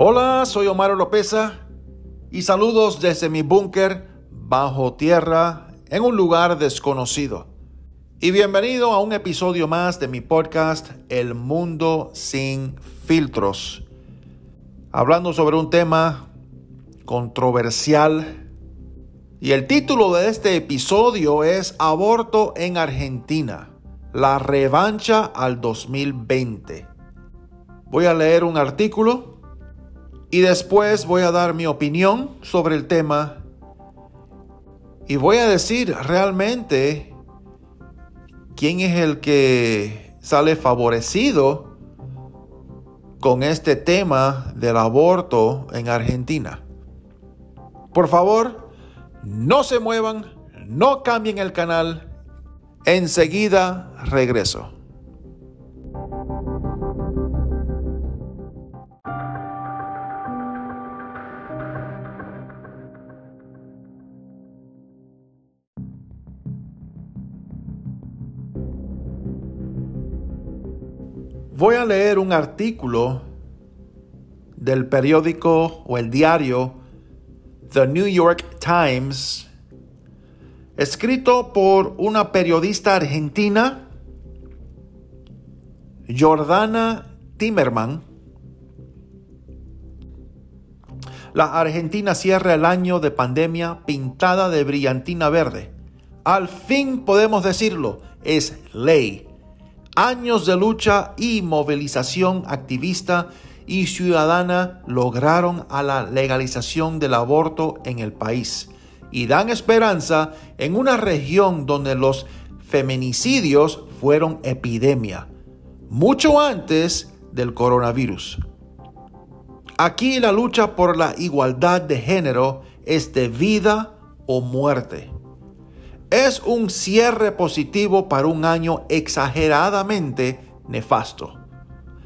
Hola, soy Omar Lopeza y saludos desde mi búnker bajo tierra en un lugar desconocido. Y bienvenido a un episodio más de mi podcast El Mundo sin Filtros. Hablando sobre un tema controversial. Y el título de este episodio es Aborto en Argentina, la revancha al 2020. Voy a leer un artículo y después voy a dar mi opinión sobre el tema y voy a decir realmente quién es el que sale favorecido con este tema del aborto en Argentina. Por favor, no se muevan, no cambien el canal. Enseguida regreso. Voy a leer un artículo del periódico o el diario The New York Times, escrito por una periodista argentina, Jordana Timerman. La Argentina cierra el año de pandemia pintada de brillantina verde. Al fin podemos decirlo, es ley años de lucha y movilización activista y ciudadana lograron a la legalización del aborto en el país y dan esperanza en una región donde los feminicidios fueron epidemia, mucho antes del coronavirus. Aquí la lucha por la igualdad de género es de vida o muerte es un cierre positivo para un año exageradamente nefasto.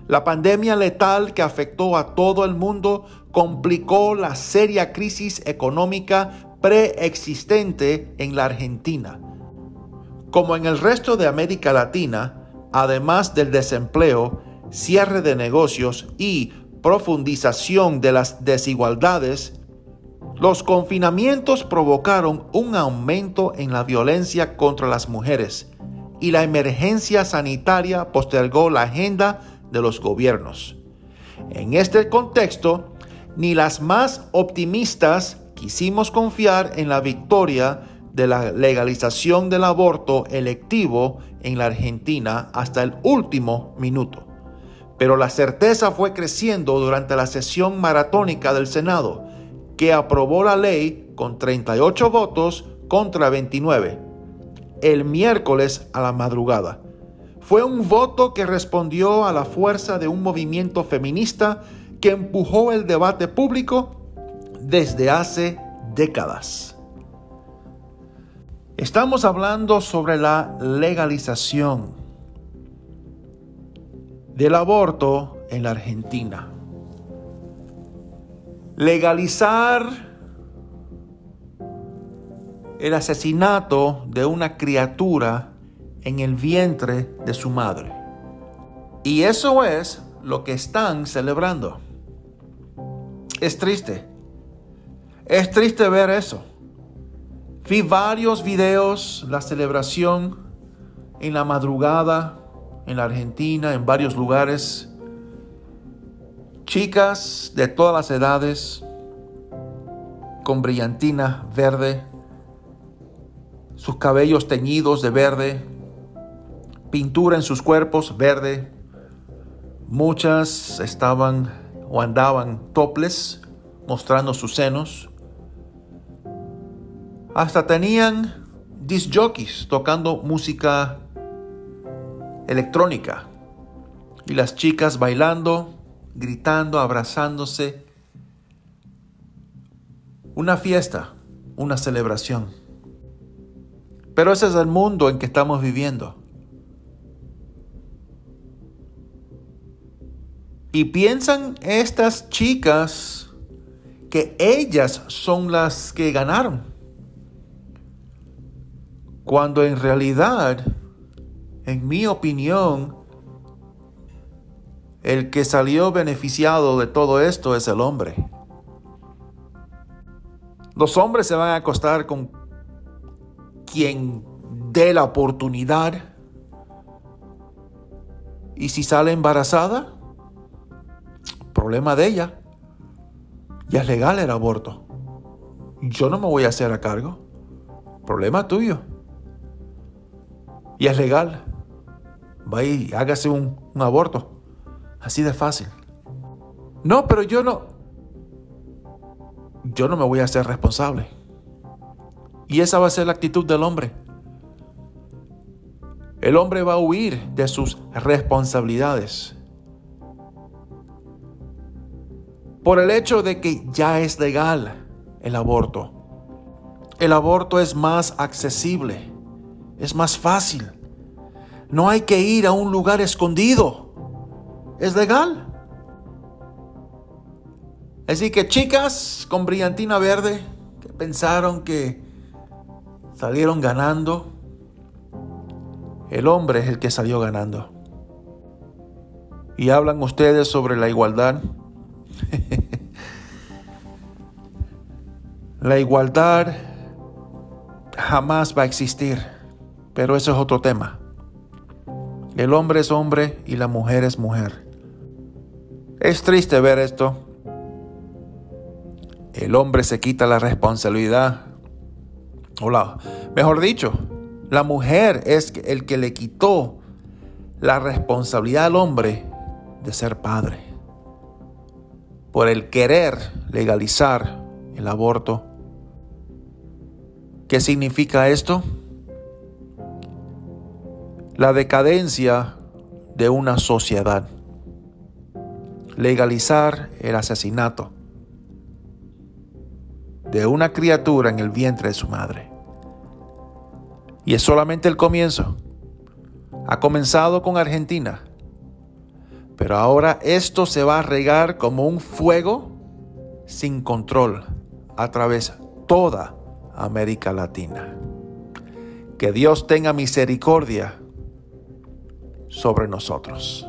La pandemia letal que afectó a todo el mundo complicó la seria crisis económica preexistente en la Argentina. Como en el resto de América Latina, además del desempleo, cierre de negocios y profundización de las desigualdades, los confinamientos provocaron un aumento en la violencia contra las mujeres y la emergencia sanitaria postergó la agenda de los gobiernos. En este contexto, ni las más optimistas quisimos confiar en la victoria de la legalización del aborto electivo en la Argentina hasta el último minuto. Pero la certeza fue creciendo durante la sesión maratónica del Senado, que aprobó la ley con 38 votos contra 29 el miércoles a la madrugada. Fue un voto que respondió a la fuerza de un movimiento feminista que empujó el debate público desde hace décadas. Estamos hablando sobre la legalización del aborto en la Argentina legalizar el asesinato de una criatura en el vientre de su madre. Y eso es lo que están celebrando. Es triste. Es triste ver eso. Vi varios videos, la celebración en la madrugada en la Argentina, en varios lugares Chicas de todas las edades, con brillantina verde, sus cabellos teñidos de verde, pintura en sus cuerpos verde. Muchas estaban o andaban toples, mostrando sus senos. Hasta tenían disc jockeys tocando música electrónica. Y las chicas bailando gritando, abrazándose. Una fiesta, una celebración. Pero ese es el mundo en que estamos viviendo. Y piensan estas chicas que ellas son las que ganaron. Cuando en realidad, en mi opinión, el que salió beneficiado de todo esto es el hombre. Los hombres se van a acostar con quien dé la oportunidad. Y si sale embarazada, problema de ella. Ya es legal el aborto. Yo no me voy a hacer a cargo. Problema tuyo. Y es legal. Va y hágase un aborto. Así de fácil. No, pero yo no. Yo no me voy a hacer responsable. Y esa va a ser la actitud del hombre. El hombre va a huir de sus responsabilidades. Por el hecho de que ya es legal el aborto. El aborto es más accesible, es más fácil. No hay que ir a un lugar escondido. Es legal. Así que chicas con brillantina verde que pensaron que salieron ganando, el hombre es el que salió ganando. Y hablan ustedes sobre la igualdad. la igualdad jamás va a existir, pero eso es otro tema. El hombre es hombre y la mujer es mujer. Es triste ver esto. El hombre se quita la responsabilidad. Hola, mejor dicho, la mujer es el que le quitó la responsabilidad al hombre de ser padre. Por el querer legalizar el aborto. ¿Qué significa esto? La decadencia de una sociedad. Legalizar el asesinato de una criatura en el vientre de su madre. Y es solamente el comienzo. Ha comenzado con Argentina. Pero ahora esto se va a regar como un fuego sin control a través de toda América Latina. Que Dios tenga misericordia sobre nosotros.